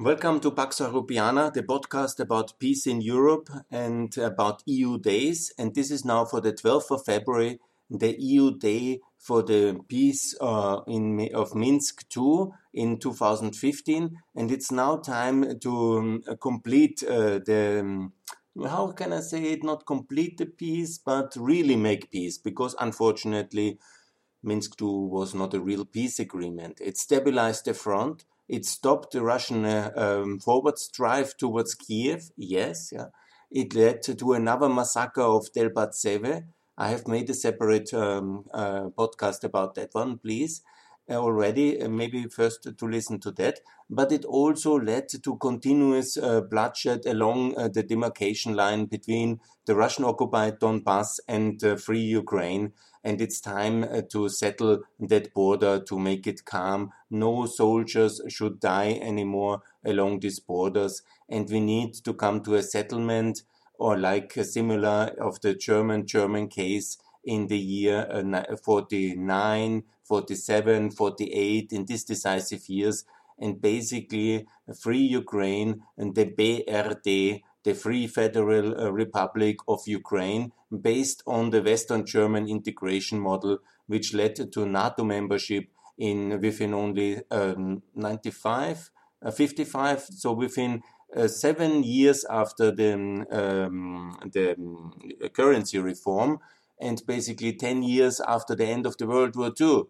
Welcome to Pax Europiana, the podcast about peace in Europe and about EU days. And this is now for the 12th of February, the EU day for the peace uh, in, of Minsk II in 2015. And it's now time to um, complete uh, the, um, how can I say it, not complete the peace, but really make peace, because unfortunately, Minsk II was not a real peace agreement. It stabilized the front it stopped the Russian uh, um, forward drive towards Kiev. Yes, yeah. It led to another massacre of Debaltseve. I have made a separate um, uh, podcast about that one, please. Uh, already, uh, maybe first to listen to that. But it also led to continuous uh, bloodshed along uh, the demarcation line between the Russian occupied Donbass and free Ukraine and it's time uh, to settle that border to make it calm. No soldiers should die anymore along these borders, and we need to come to a settlement or like a similar of the German German case in the year uh, 49, 47, 48, in these decisive years, and basically free Ukraine and the BRD the Free Federal uh, Republic of Ukraine, based on the Western German integration model, which led to NATO membership in within only um, 95, uh, 55. So within uh, seven years after the um, the um, currency reform, and basically 10 years after the end of the World War II.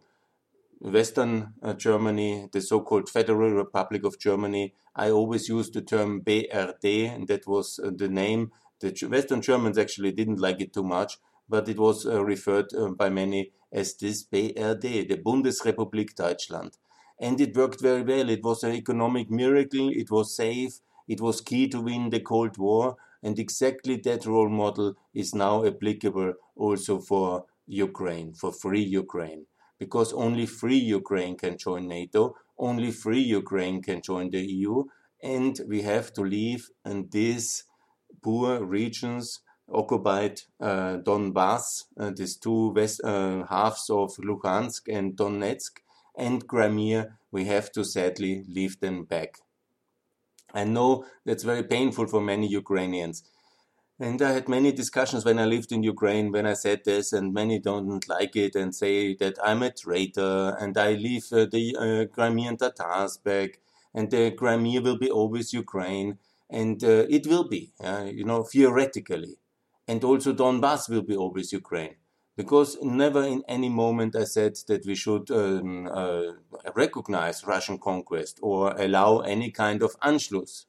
Western uh, Germany, the so-called Federal Republic of Germany. I always used the term BRD, and that was uh, the name. The Western Germans actually didn't like it too much, but it was uh, referred uh, by many as this BRD, the Bundesrepublik Deutschland. And it worked very well. It was an economic miracle. It was safe. It was key to win the Cold War. And exactly that role model is now applicable also for Ukraine, for free Ukraine because only free Ukraine can join NATO, only free Ukraine can join the EU, and we have to leave in these poor regions occupied uh, Donbass, uh, these two west, uh, halves of Luhansk and Donetsk, and Crimea, we have to sadly leave them back. I know that's very painful for many Ukrainians. And I had many discussions when I lived in Ukraine when I said this, and many don't like it and say that I'm a traitor and I leave uh, the uh, Crimean Tatars back, and the Crimea will be always Ukraine, and uh, it will be, you know, theoretically, and also Donbass will be always Ukraine, because never in any moment I said that we should um, uh, recognize Russian conquest or allow any kind of Anschluss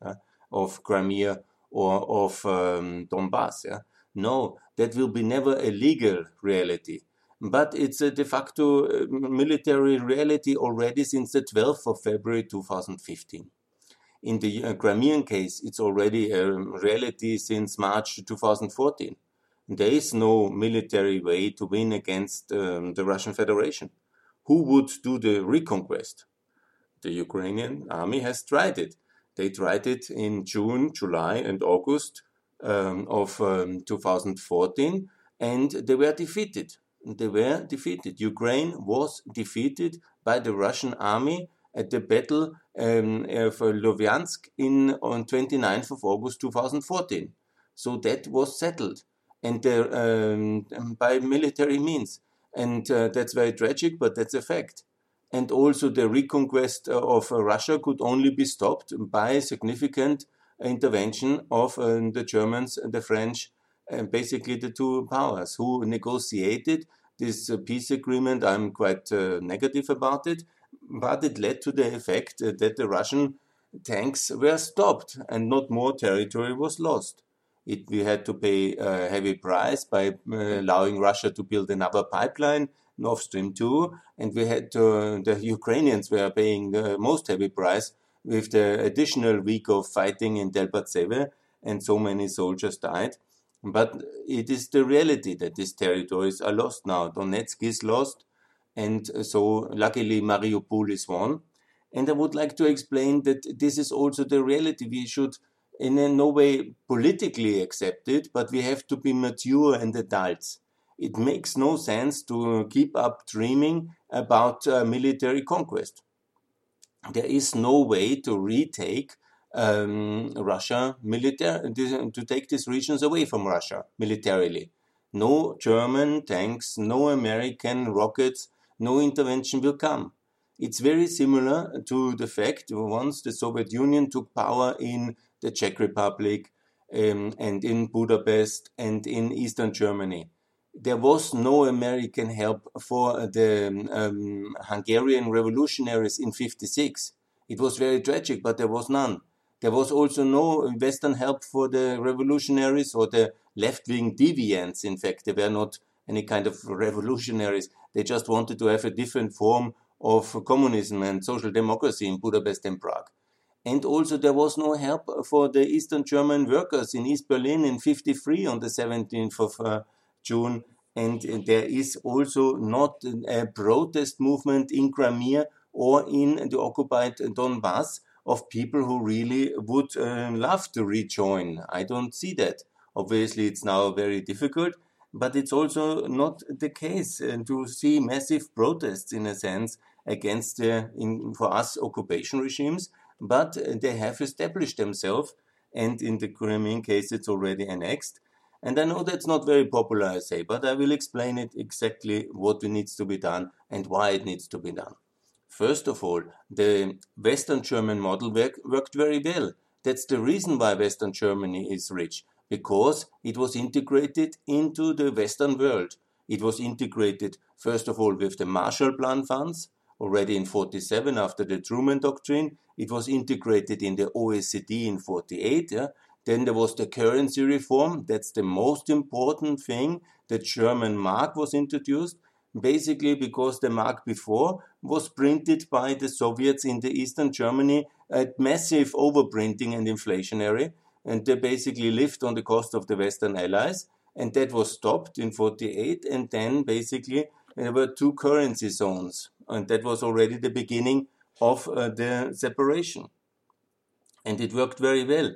of Crimea or of um, Donbass. Yeah? No, that will be never a legal reality. But it's a de facto uh, military reality already since the 12th of February 2015. In the uh, Crimean case, it's already a reality since March 2014. There is no military way to win against um, the Russian Federation. Who would do the reconquest? The Ukrainian army has tried it. They tried it in June, July, and August um, of um, 2014, and they were defeated. They were defeated. Ukraine was defeated by the Russian army at the Battle um, of Ilovaisk in, on 29th of August 2014. So that was settled, and um, by military means. And uh, that's very tragic, but that's a fact and also the reconquest uh, of uh, Russia could only be stopped by significant intervention of uh, the Germans, and the French, and basically the two powers who negotiated this peace agreement. I'm quite negative about it, but it led to the effect that the Russian tanks were stopped and not more territory was lost. It, we had to pay a heavy price by allowing Russia to build another pipeline Nord Stream 2, and we had to, the Ukrainians were paying the most heavy price with the additional week of fighting in Debaltseve, and so many soldiers died. But it is the reality that these territories are lost now. Donetsk is lost, and so luckily Mariupol is won. And I would like to explain that this is also the reality. We should in no way politically accept it, but we have to be mature and adults it makes no sense to keep up dreaming about uh, military conquest. There is no way to retake um, Russia military to take these regions away from Russia militarily. No German tanks, no American rockets, no intervention will come. It's very similar to the fact once the Soviet Union took power in the Czech Republic um, and in Budapest and in Eastern Germany. There was no American help for the um, Hungarian revolutionaries in 56. It was very tragic, but there was none. There was also no Western help for the revolutionaries or the left wing deviants. In fact, they were not any kind of revolutionaries. They just wanted to have a different form of communism and social democracy in Budapest and Prague. And also, there was no help for the Eastern German workers in East Berlin in 53 on the 17th of uh, June. And there is also not a protest movement in Crimea or in the occupied Donbass of people who really would uh, love to rejoin. I don't see that. Obviously, it's now very difficult, but it's also not the case uh, to see massive protests, in a sense, against the, in, for us, occupation regimes, but they have established themselves, and in the Crimean case, it's already annexed. And I know that's not very popular, I say, but I will explain it exactly what needs to be done and why it needs to be done. First of all, the Western German model work, worked very well. That's the reason why Western Germany is rich, because it was integrated into the Western world. It was integrated, first of all, with the Marshall Plan funds, already in 47 after the Truman Doctrine. It was integrated in the OECD in 48. Yeah? Then there was the currency reform. That's the most important thing. The German mark was introduced basically because the mark before was printed by the Soviets in the Eastern Germany at massive overprinting and inflationary, and they basically lived on the cost of the Western Allies, and that was stopped in 48, and then basically there were two currency zones, and that was already the beginning of uh, the separation. And it worked very well.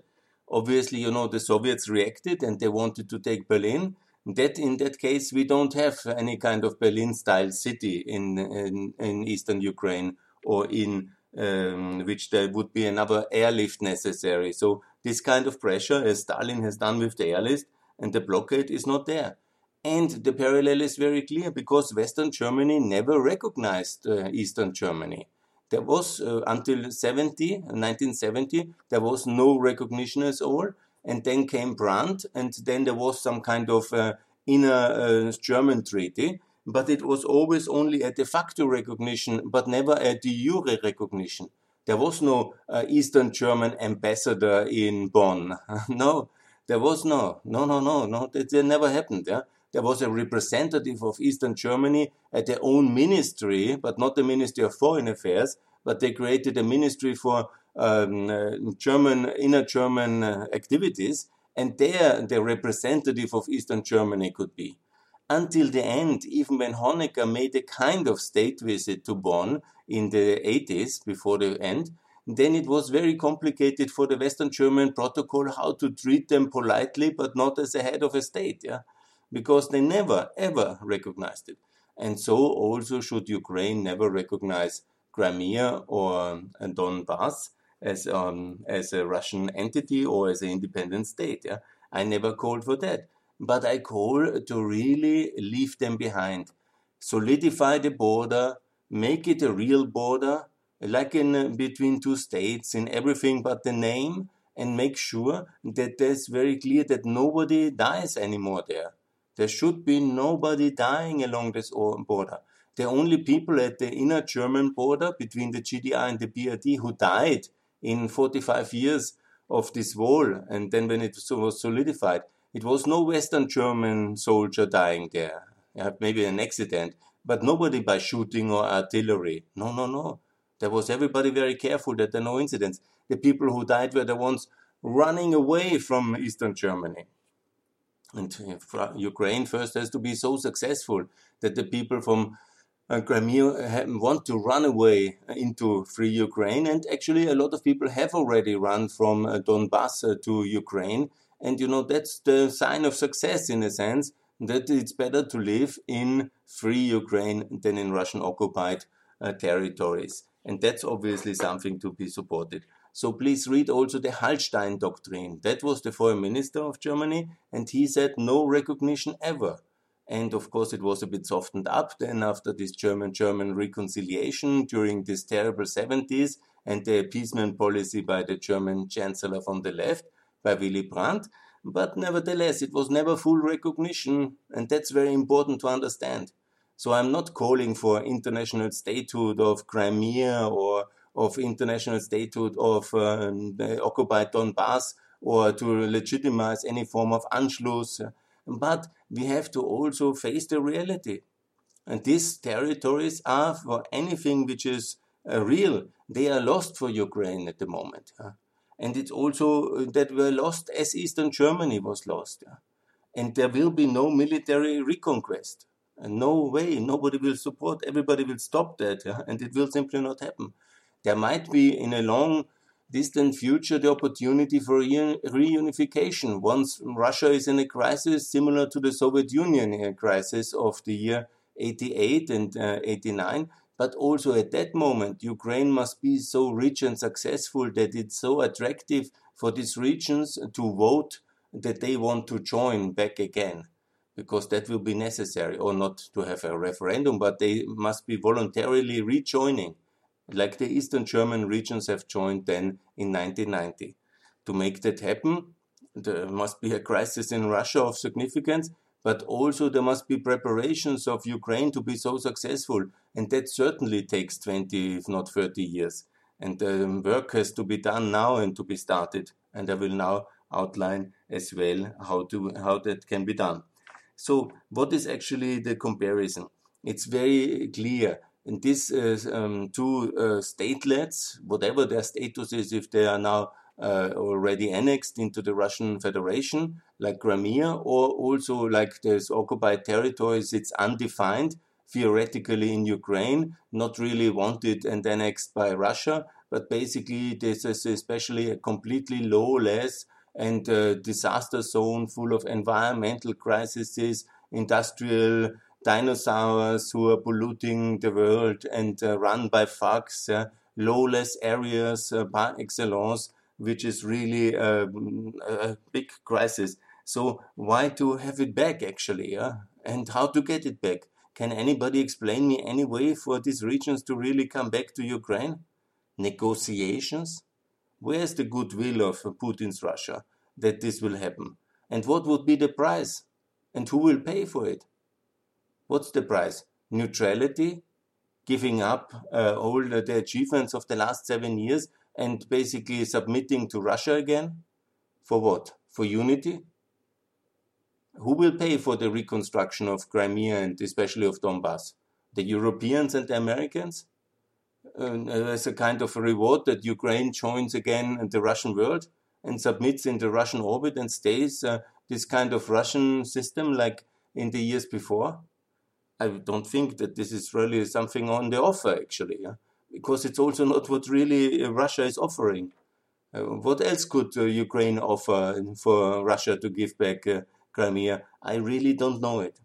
Obviously, you know, the Soviets reacted and they wanted to take Berlin, that in that case we don't have any kind of Berlin style city in, in, in eastern Ukraine or in um, which there would be another airlift necessary. So this kind of pressure, as Stalin has done with the airlift and the blockade, is not there. And the parallel is very clear because Western Germany never recognized uh, Eastern Germany. There was, uh, until 70, 1970, there was no recognition at all and then came Brandt, and then there was some kind of uh, inner uh, German treaty, but it was always only a de facto recognition, but never a de jure recognition. There was no uh, Eastern German ambassador in Bonn. no, there was no, no, no, no, no. That, that never happened. Yeah, there was a representative of Eastern Germany at their own ministry, but not the Ministry of Foreign Affairs. But they created a ministry for um, uh, German inner German uh, activities, and there the representative of Eastern Germany could be. Until the end, even when Honecker made a kind of state visit to Bonn in the 80s, before the end, then it was very complicated for the Western German protocol how to treat them politely, but not as a head of a state, yeah, because they never ever recognized it. And so also should Ukraine never recognize Crimea or Donbass as um, as a Russian entity or as an independent state. Yeah? I never called for that, but I call to really leave them behind, solidify the border, make it a real border, like in uh, between two states in everything but the name, and make sure that there's very clear that nobody dies anymore there. There should be nobody dying along this border. The only people at the inner German border between the GDR and the BRD who died in 45 years of this wall. And then when it was solidified, it was no Western German soldier dying there. Maybe an accident, but nobody by shooting or artillery. No, no, no. There was everybody very careful that there are no incidents. The people who died were the ones running away from Eastern Germany. And Ukraine first has to be so successful that the people from uh, Crimea want to run away into free Ukraine. And actually, a lot of people have already run from uh, Donbass uh, to Ukraine. And, you know, that's the sign of success in a sense that it's better to live in free Ukraine than in Russian occupied uh, territories. And that's obviously something to be supported. So please read also the Hallstein Doctrine. That was the foreign minister of Germany, and he said no recognition ever. And of course, it was a bit softened up then after this German German reconciliation during this terrible 70s and the appeasement policy by the German Chancellor from the left, by Willy Brandt. But nevertheless, it was never full recognition, and that's very important to understand. So I'm not calling for international statehood of Crimea or of international statehood of uh, the occupied Donbass or to legitimize any form of Anschluss. But we have to also face the reality. And these territories are, for anything which is uh, real, they are lost for Ukraine at the moment. Uh, and it's also that we're lost as Eastern Germany was lost. And there will be no military reconquest. No way, nobody will support, everybody will stop that, and it will simply not happen there might be in a long distant future the opportunity for reunification once Russia is in a crisis similar to the Soviet Union crisis of the year 88 and uh, 89. But also at that moment, Ukraine must be so rich and successful that it's so attractive for these regions to vote that they want to join back again. Because that will be necessary, or not to have a referendum, but they must be voluntarily rejoining like the Eastern German regions have joined then in 1990. To make that happen, there must be a crisis in Russia of significance, but also there must be preparations of Ukraine to be so successful, and that certainly takes 20, if not 30 years. And the work has to be done now and to be started. And I will now outline as well how to how that can be done. So, what is actually the comparison? It's very clear and these uh, um, two uh, statelets, whatever their status is, if they are now uh, already annexed into the Russian Federation, like Crimea, or also like there's occupied territories, it's undefined, theoretically in Ukraine, not really wanted and annexed by Russia, but basically this is especially a completely lawless and uh, disaster zone full of environmental crises, industrial dinosaurs who are polluting the world and uh, run by uh, lawless areas uh, par excellence, which is really um, a big crisis. So why to have it back actually, and how to get it back? Can anybody explain me any way for these regions to really come back to Ukraine? Negotiations? Where's the goodwill of Putin's Russia that this will happen? And what would be the price? And who will pay for it? What's the price? Neutrality, giving up uh, all the achievements of the last seven years and basically submitting to Russia again? For what? For unity? Who will pay for the reconstruction of Crimea and especially of Donbass? The Europeans and the Americans? Uh, as a kind of a reward that Ukraine joins again the Russian world and submits in the Russian orbit and stays uh, this kind of Russian system like in the years before? I don't think that this is really something on the offer, actually, yeah? because it's also not what really uh, Russia is offering. Uh, what else could uh, Ukraine offer for Russia to give back uh, Crimea? I really don't know it.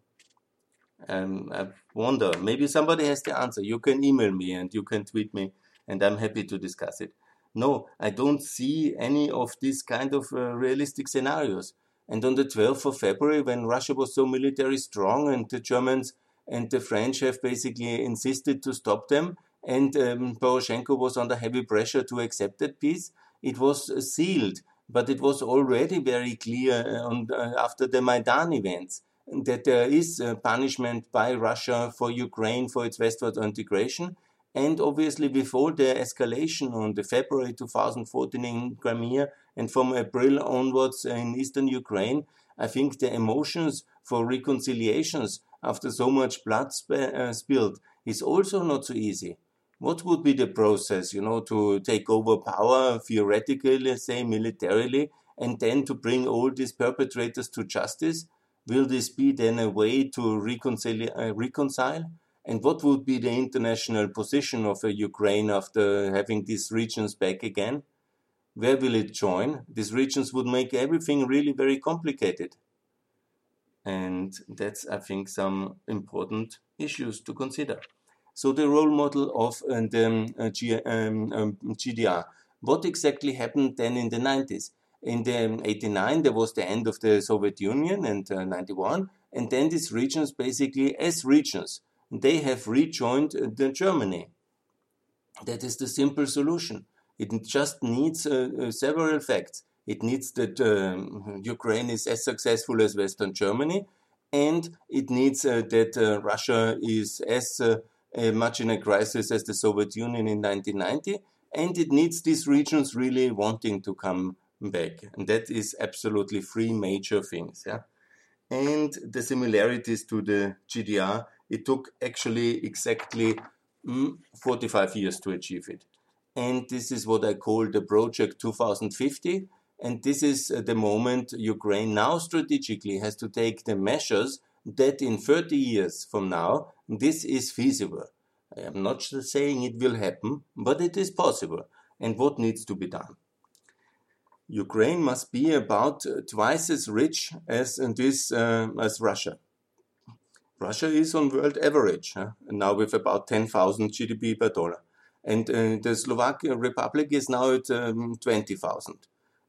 Um, I wonder, maybe somebody has the answer. You can email me and you can tweet me, and I'm happy to discuss it. No, I don't see any of these kind of uh, realistic scenarios. And on the 12th of February, when Russia was so military strong and the Germans and the French have basically insisted to stop them. And um, Poroshenko was under heavy pressure to accept that peace. It was sealed, but it was already very clear uh, on, uh, after the Maidan events that there is punishment by Russia for Ukraine for its westward integration. And obviously, before the escalation on the February 2014 in Crimea and from April onwards in eastern Ukraine, I think the emotions for reconciliations after so much blood sp uh, spilled is also not so easy. What would be the process, you know, to take over power theoretically, say militarily, and then to bring all these perpetrators to justice? Will this be then a way to reconcile? Uh, reconcile? And what would be the international position of uh, Ukraine after having these regions back again? Where will it join? These regions would make everything really very complicated. And that's, I think, some important issues to consider. So the role model of uh, the um, G, um, um, GDR. What exactly happened then in the 90s? In the 89, there was the end of the Soviet Union and uh, 91, and then these regions basically, as regions, they have rejoined uh, Germany. That is the simple solution. It just needs uh, uh, several facts. It needs that um, Ukraine is as successful as Western Germany, and it needs uh, that uh, Russia is as uh, much in a crisis as the Soviet Union in 1990, and it needs these regions really wanting to come back. And that is absolutely three major things. Yeah? And the similarities to the GDR, it took actually exactly mm, 45 years to achieve it. And this is what I call the Project 2050 and this is uh, the moment Ukraine now strategically has to take the measures that in 30 years from now, this is feasible. I am not saying it will happen, but it is possible. And what needs to be done? Ukraine must be about uh, twice as rich as this uh, as Russia. Russia is on world average huh? now with about 10,000 GDP per dollar, and uh, the Slovak Republic is now at um, 20,000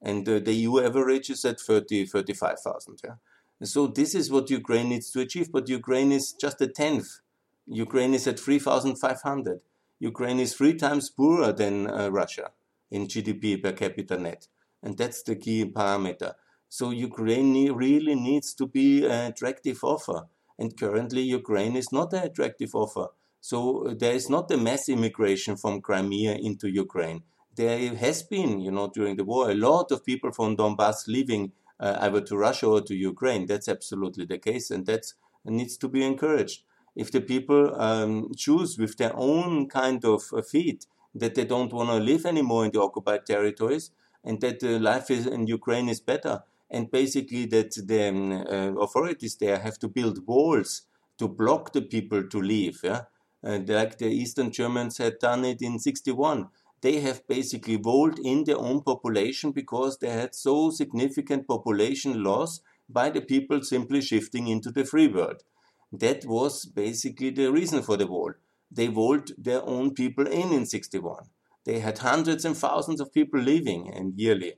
and uh, the EU average is at 30, 35,000. Yeah? So this is what Ukraine needs to achieve, but Ukraine is just a tenth. Ukraine is at 3,500. Ukraine is three times poorer than uh, Russia in GDP per capita net, and that's the key parameter. So Ukraine really needs to be an attractive offer, and currently Ukraine is not an attractive offer. So uh, there is not a mass immigration from Crimea into Ukraine there has been, you know, during the war, a lot of people from Donbass leaving uh, either to Russia or to Ukraine. That's absolutely the case, and that needs to be encouraged. If the people um, choose with their own kind of uh, feet that they don't want to live anymore in the occupied territories, and that uh, life is, in Ukraine is better, and basically that the um, uh, authorities there have to build walls to block the people to leave, yeah, uh, like the Eastern Germans had done it in 61 they have basically walled in their own population because they had so significant population loss by the people simply shifting into the free world. That was basically the reason for the wall. They walled their own people in in 61. They had hundreds and thousands of people leaving and yearly.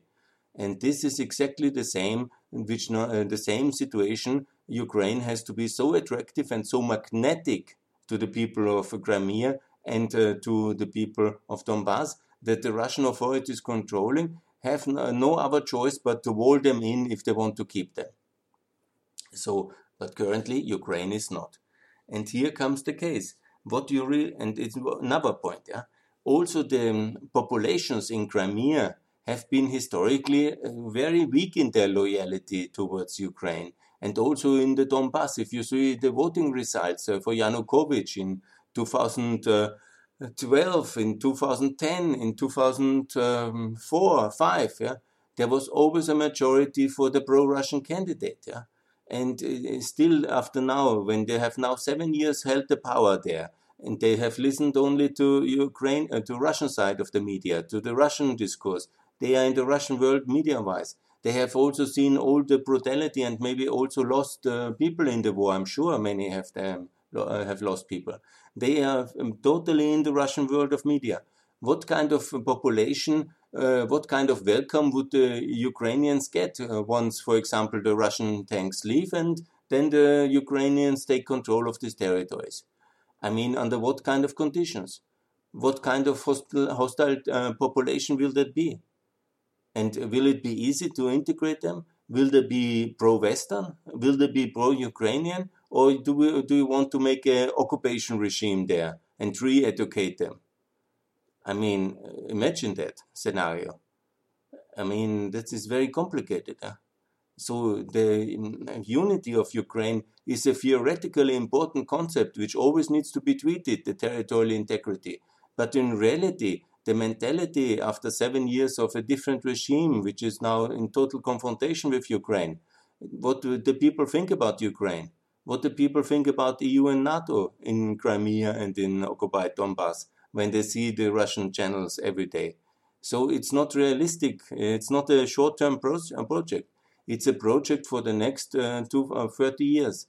And this is exactly the same, which uh, the same situation. Ukraine has to be so attractive and so magnetic to the people of Crimea and uh, to the people of Donbass that the Russian authorities controlling have no other choice but to wall them in if they want to keep them. So, but currently Ukraine is not. And here comes the case. What you really, and it's another point, yeah. Also, the um, populations in Crimea have been historically uh, very weak in their loyalty towards Ukraine. And also in the Donbass, if you see the voting results uh, for Yanukovych in 2012, in 2010, in 2004, 5, yeah, there was always a majority for the pro-Russian candidate, yeah. And uh, still, after now, when they have now seven years held the power there, and they have listened only to Ukraine, uh, to Russian side of the media, to the Russian discourse. They are in the Russian world media-wise. They have also seen all the brutality and maybe also lost uh, people in the war. I'm sure many have them uh, have lost people. They are um, totally in the Russian world of media. What kind of population, uh, what kind of welcome would the Ukrainians get uh, once, for example, the Russian tanks leave and then the Ukrainians take control of these territories? I mean, under what kind of conditions? What kind of hostile, hostile uh, population will that be? And will it be easy to integrate them? Will they be pro Western? Will they be pro Ukrainian? Or do we do you want to make an occupation regime there and re-educate them? I mean, imagine that scenario. I mean, that is very complicated. Huh? So the mm, unity of Ukraine is a theoretically important concept which always needs to be treated, the territorial integrity. But in reality, the mentality after seven years of a different regime, which is now in total confrontation with Ukraine, what do the people think about Ukraine? What do people think about the EU and NATO in Crimea and in occupied Donbass when they see the Russian channels every day. So it's not realistic. It's not a short-term pro project. It's a project for the next uh, two, uh, 30 years.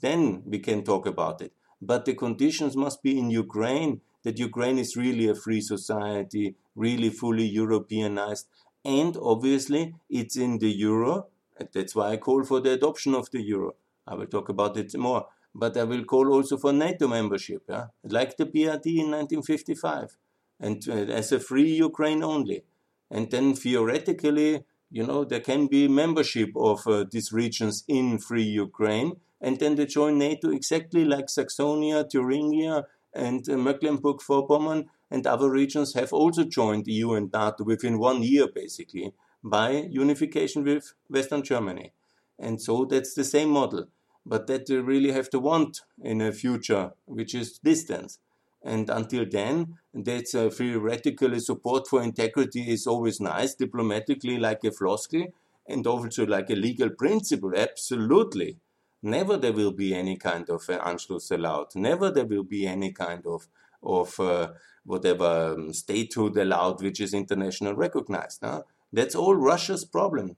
Then we can talk about it. But the conditions must be in Ukraine that Ukraine is really a free society really fully Europeanized. And obviously, it's in the euro. That's why I call for the adoption of the euro. I will talk about it more. But I will call also for NATO membership, yeah? like the BRD in 1955, and uh, as a free Ukraine only. And then theoretically, you know, there can be membership of uh, these regions in free Ukraine, and then they join NATO exactly like Saxonia, Thuringia, and uh, Mecklenburg-Vorpommern and other regions have also joined the EU and NATO within one year, basically, by unification with Western Germany. And so that's the same model. But that you really have to want in a future, which is distance. And until then, that's uh, theoretically support for integrity is always nice, diplomatically like a floskel, and also like a legal principle, absolutely. Never there will be any kind of uh, Anschluss allowed. Never there will be any kind of of uh, whatever um, statehood allowed, which is international recognized. No? That's all Russia's problem.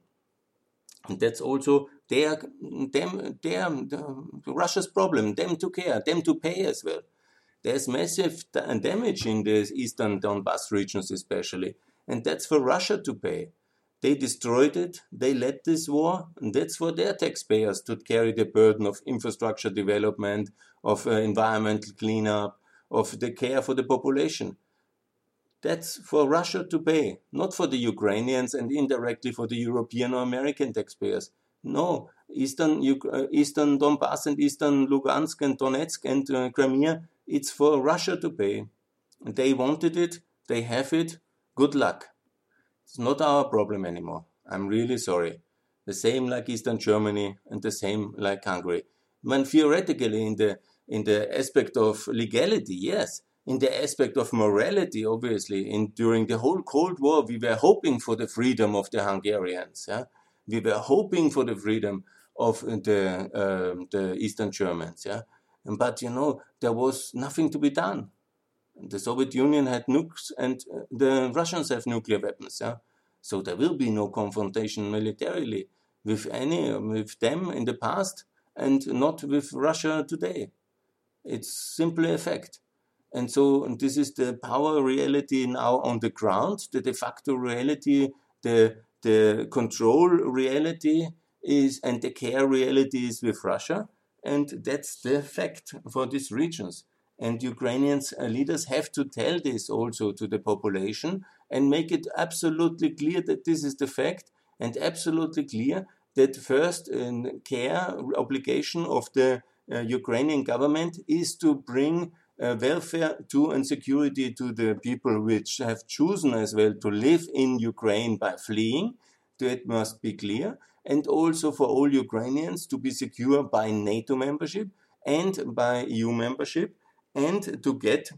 And that's also their, them, their, Russia's problem, them to care, them to pay as well. There's massive damage in the eastern Donbass regions, especially, and that's for Russia to pay. They destroyed it, they led this war, and that's for their taxpayers to carry the burden of infrastructure development, of uh, environmental cleanup, of the care for the population. That's for Russia to pay, not for the Ukrainians and indirectly for the European or American taxpayers. No, Eastern, uh, Eastern Donbass and Eastern Lugansk and Donetsk and uh, Crimea, it's for Russia to pay. They wanted it, they have it, good luck. It's not our problem anymore. I'm really sorry. The same like Eastern Germany and the same like Hungary. When theoretically in the in the aspect of legality, yes. In the aspect of morality, obviously, in during the whole Cold War, we were hoping for the freedom of the Hungarians. Yeah? We were hoping for the freedom of the uh, the Eastern Germans. Yeah, but you know there was nothing to be done the Soviet Union had nukes and uh, the Russians have nuclear weapons. Yeah? So there will be no confrontation militarily with any with them in the past and not with Russia today. It's simply a fact. And so and this is the power reality now on the ground, the de facto reality, the the control reality is and the care reality is with Russia. And that's the fact for these regions. And Ukrainian uh, leaders have to tell this also to the population and make it absolutely clear that this is the fact and absolutely clear that first uh, care obligation of the uh, Ukrainian government is to bring uh, welfare to and security to the people which have chosen as well to live in Ukraine by fleeing. That must be clear. And also for all Ukrainians to be secure by NATO membership and by EU membership and to get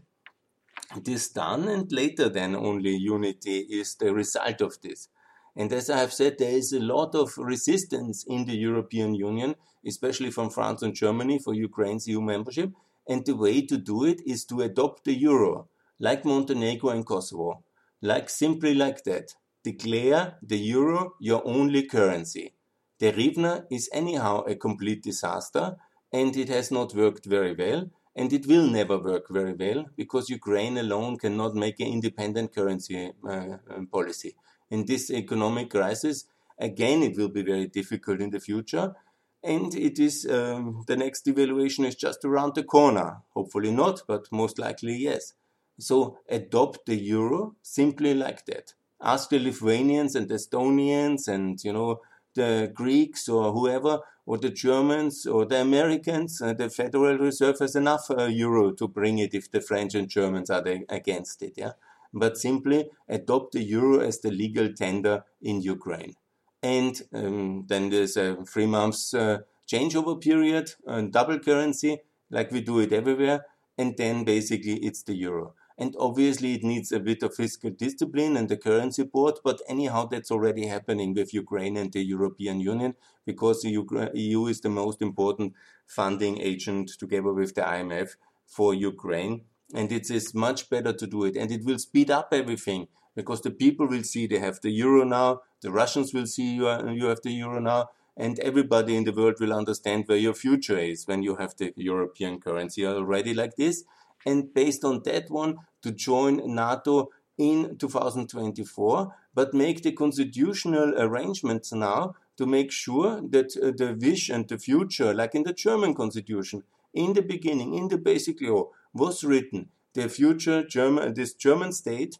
this done and later then only unity is the result of this. And as I have said, there is a lot of resistance in the European Union, especially from France and Germany for Ukraine's EU membership. And the way to do it is to adopt the euro, like Montenegro and Kosovo, like simply like that. Declare the euro your only currency. The hryvnia is anyhow a complete disaster, and it has not worked very well and it will never work very well because Ukraine alone cannot make an independent currency uh, um, policy. In this economic crisis, again, it will be very difficult in the future. And it is um, the next devaluation is just around the corner. Hopefully not, but most likely yes. So adopt the euro simply like that. Ask the Lithuanians and Estonians and you know the Greeks or whoever or the Germans or the Americans, uh, the Federal Reserve has enough uh, euro to bring it if the French and Germans are against it. Yeah, but simply adopt the euro as the legal tender in Ukraine, and um, then there's a three months uh, changeover period, double currency like we do it everywhere, and then basically it's the euro. And obviously, it needs a bit of fiscal discipline and the currency board. But anyhow, that's already happening with Ukraine and the European Union because the EU is the most important funding agent together with the IMF for Ukraine. And it is much better to do it. And it will speed up everything because the people will see they have the euro now, the Russians will see you, you have the euro now, and everybody in the world will understand where your future is when you have the European currency already like this. And based on that one to join NATO in 2024, but make the constitutional arrangements now to make sure that uh, the wish and the future, like in the German constitution, in the beginning, in the basic law, was written the future German, this German state,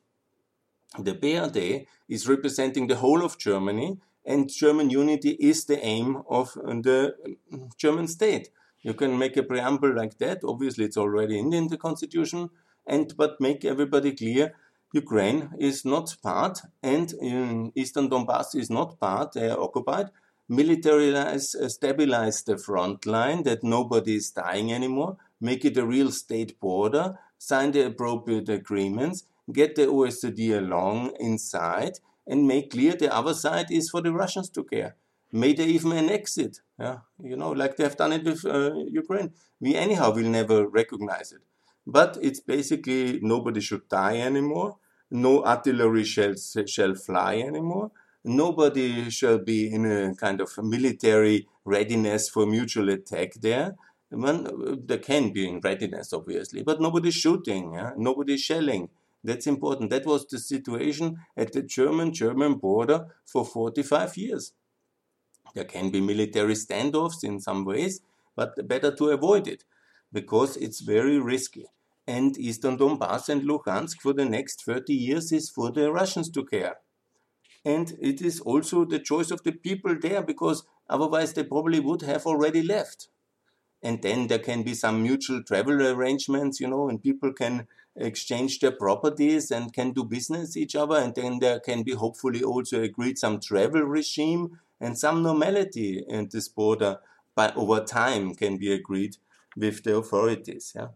the BRD, is representing the whole of Germany, and German unity is the aim of uh, the um, German state. You can make a preamble like that. Obviously, it's already in, the constitution, and but make everybody clear Ukraine is not part, and um, Eastern Donbass is not part, they are occupied. Militarize, uh, stabilize the front line that nobody is dying anymore, make it a real state border, sign the appropriate agreements, get the OSCE along inside, and make clear the other side is for the Russians to care. May they even annex it, yeah? you know, like they have done it with uh, Ukraine. We anyhow will never recognize it. But it's basically nobody should die anymore. No artillery shells shall fly anymore. Nobody shall be in a kind of military readiness for mutual attack there. One, there can be in readiness, obviously, but nobody's shooting, yeah? nobody's shelling. That's important. That was the situation at the German German border for 45 years. There can be military standoffs in some ways, but better to avoid it because it's very risky. And Eastern Donbass and Luhansk for the next 30 years is for the Russians to care. And it is also the choice of the people there because otherwise they probably would have already left. And then there can be some mutual travel arrangements, you know, and people can exchange their properties and can do business each other. And then there can be hopefully also agreed some travel regime and some normality in this border by over time can be agreed with the authorities. Yeah?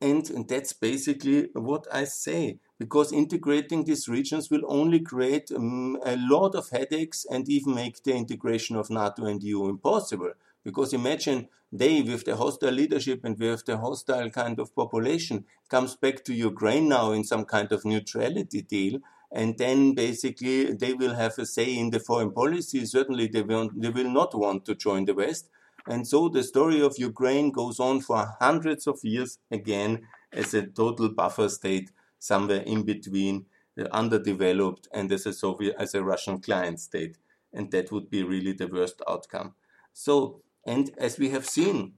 And, and that's basically what I say, because integrating these regions will only create um, a lot of headaches and even make the integration of NATO and EU impossible. Because imagine they, with the hostile leadership and with the hostile kind of population, comes back to Ukraine now in some kind of neutrality deal, and then basically they will have a say in the foreign policy. Certainly, they will, they will not want to join the West, and so the story of Ukraine goes on for hundreds of years again as a total buffer state, somewhere in between, uh, underdeveloped, and as a Soviet, as a Russian client state. And that would be really the worst outcome. So, and as we have seen,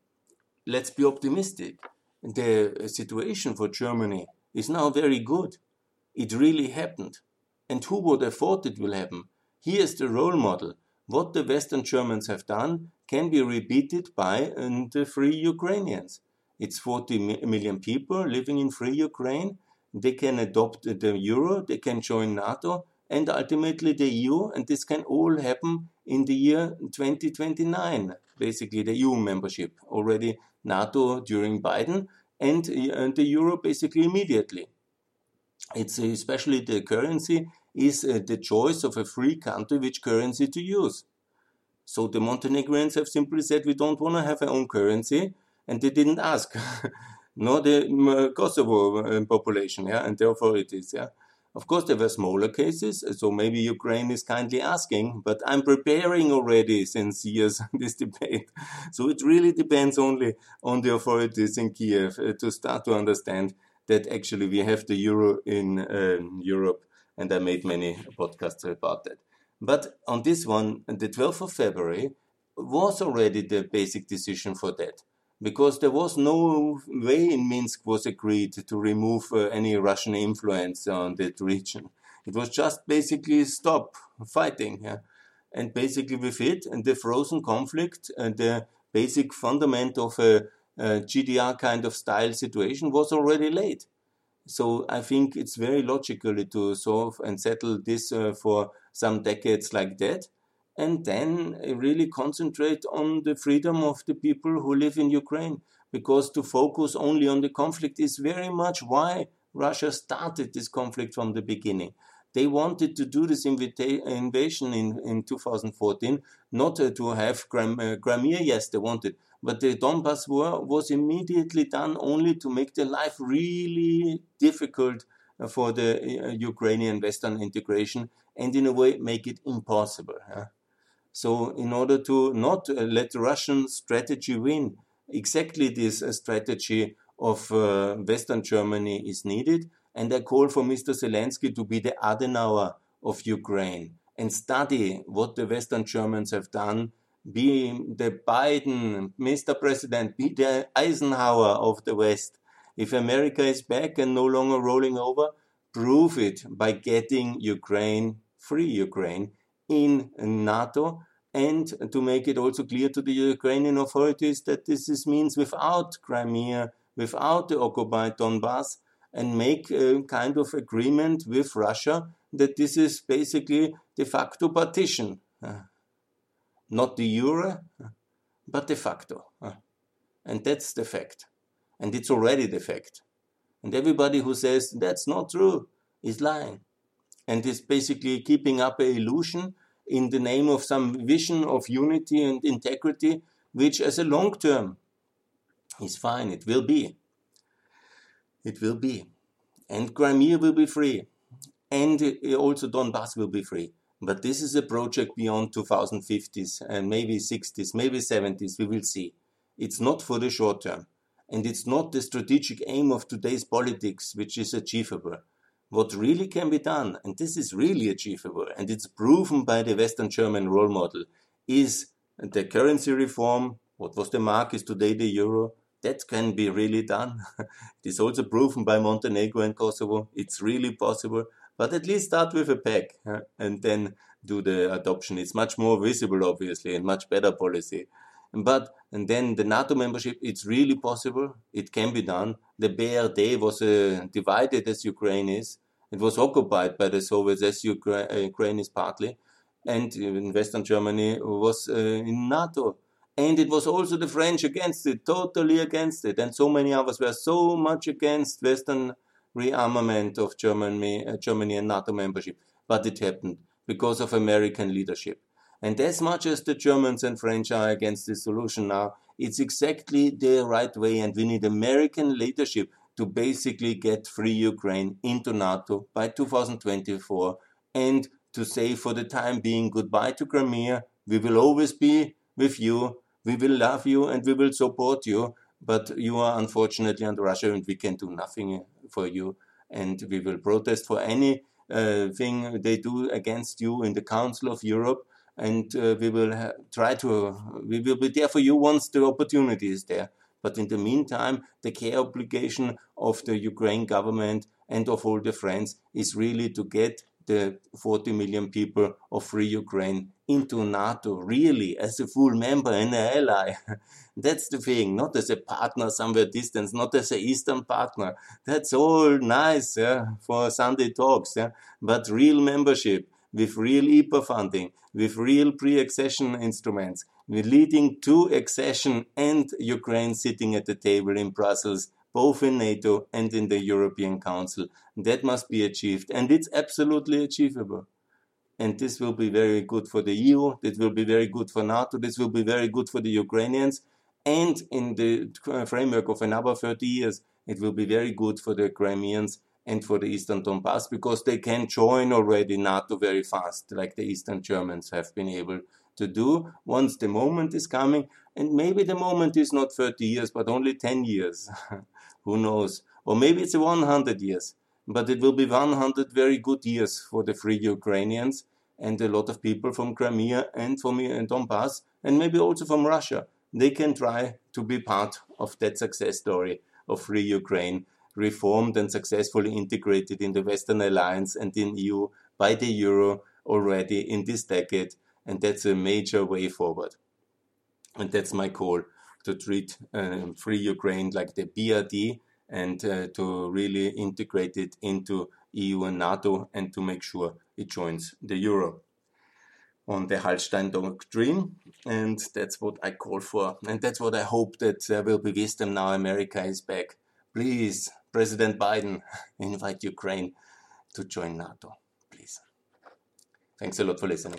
let's be optimistic. The situation for Germany is now very good. It really happened. And who would have thought it will happen? Here's the role model. What the Western Germans have done can be repeated by uh, the free Ukrainians. It's 40 million people living in free Ukraine. They can adopt the euro, they can join NATO, and ultimately the EU, and this can all happen in the year 2029, basically the EU membership, already NATO during Biden, and, and the euro basically immediately. It's especially the currency is uh, the choice of a free country which currency to use. So the Montenegrins have simply said we don't want to have our own currency, and they didn't ask, nor the Kosovo uh, population, yeah, and the authorities, yeah. Of course, there were smaller cases, so maybe Ukraine is kindly asking, but I'm preparing already since years this debate. So it really depends only on the authorities in Kiev uh, to start to understand that actually we have the euro in uh, Europe, and I made many podcasts about that. But on this one, the 12th of February was already the basic decision for that. Because there was no way in Minsk was agreed to remove uh, any Russian influence on that region. It was just basically stop fighting. Yeah? And basically with it and the frozen conflict and the basic fundament of a, a GDR kind of style situation was already laid. So I think it's very logical to solve and settle this uh, for some decades like that, and then really concentrate on the freedom of the people who live in Ukraine. Because to focus only on the conflict is very much why Russia started this conflict from the beginning. They wanted to do this invasion in, in 2014, not uh, to have uh, Crimea, yes, they wanted, but the Donbass war was immediately done only to make their life really difficult uh, for the uh, Ukrainian Western integration and in a way make it impossible. Huh? So, in order to not uh, let Russian strategy win, exactly this uh, strategy of uh, Western Germany is needed. And I call for Mr. Zelensky to be the Adenauer of Ukraine and study what the Western Germans have done. Be the Biden, Mr. President, be the Eisenhower of the West. If America is back and no longer rolling over, prove it by getting Ukraine, free Ukraine, in NATO and to make it also clear to the Ukrainian authorities that this is means without Crimea, without the occupied Donbass, and make a kind of agreement with Russia that this is basically de facto partition. Not de jure, but de facto. And that's the fact. And it's already the fact. And everybody who says that's not true is lying. And is basically keeping up an illusion in the name of some vision of unity and integrity, which as a long term is fine. It will be. It will be. And Crimea will be free. And also Donbass will be free. But this is a project beyond 2050s and maybe 60s, maybe 70s. We will see. It's not for the short term. And it's not the strategic aim of today's politics, which is achievable what really can be done, and this is really achievable, and it's proven by the Western German role model, is the currency reform. What was the mark is today the euro. That can be really done. it is also proven by Montenegro and Kosovo. It's really possible. But at least start with a peg uh, and then do the adoption. It's much more visible, obviously, and much better policy. But and then the NATO membership, it's really possible. It can be done. The BRD was uh, divided as Ukraine is. It was occupied by the Soviets as Ukraine, uh, Ukraine is partly, and in Western Germany was uh, in NATO. And it was also the French against it, totally against it. And so many others were so much against Western rearmament of Germany, uh, Germany and NATO membership. But it happened because of American leadership. And as much as the Germans and French are against this solution now, it's exactly the right way. And we need American leadership to basically get free Ukraine into NATO by 2024 and to say for the time being goodbye to Crimea. We will always be with you. We will love you and we will support you. But you are unfortunately under Russia and we can do nothing for you. And we will protest for any uh, thing they do against you in the Council of Europe. And uh, we will try to, we will be there for you once the opportunity is there. But in the meantime, the care obligation of the Ukraine government and of all the friends is really to get the 40 million people of free Ukraine into NATO, really as a full member and an ally. That's the thing, not as a partner somewhere distant, not as an Eastern partner. That's all nice yeah, for Sunday talks, yeah? but real membership with real IPA funding, with real pre-accession instruments, leading to accession and Ukraine sitting at the table in Brussels, both in NATO and in the European Council. That must be achieved, and it's absolutely achievable. And this will be very good for the EU, this will be very good for NATO, this will be very good for the Ukrainians, and in the framework of another 30 years, it will be very good for the Crimeans and for the Eastern Donbass because they can join already NATO very fast, like the Eastern Germans have been able to do once the moment is coming. And maybe the moment is not 30 years, but only 10 years. Who knows? Or maybe it's 100 years. But it will be 100 very good years for the free Ukrainians and a lot of people from Crimea and from and Donbass, and maybe also from Russia. They can try to be part of that success story of free Ukraine, reformed and successfully integrated in the Western Alliance and in EU by the euro already in this decade and that's a major way forward. And that's my call to treat um, free Ukraine like the BRD and uh, to really integrate it into EU and NATO and to make sure it joins the euro on the Hallstein doctrine. And that's what I call for. And that's what I hope that there will be wisdom now America is back. Please, President Biden, invite Ukraine to join NATO. Please. Thanks a lot for listening.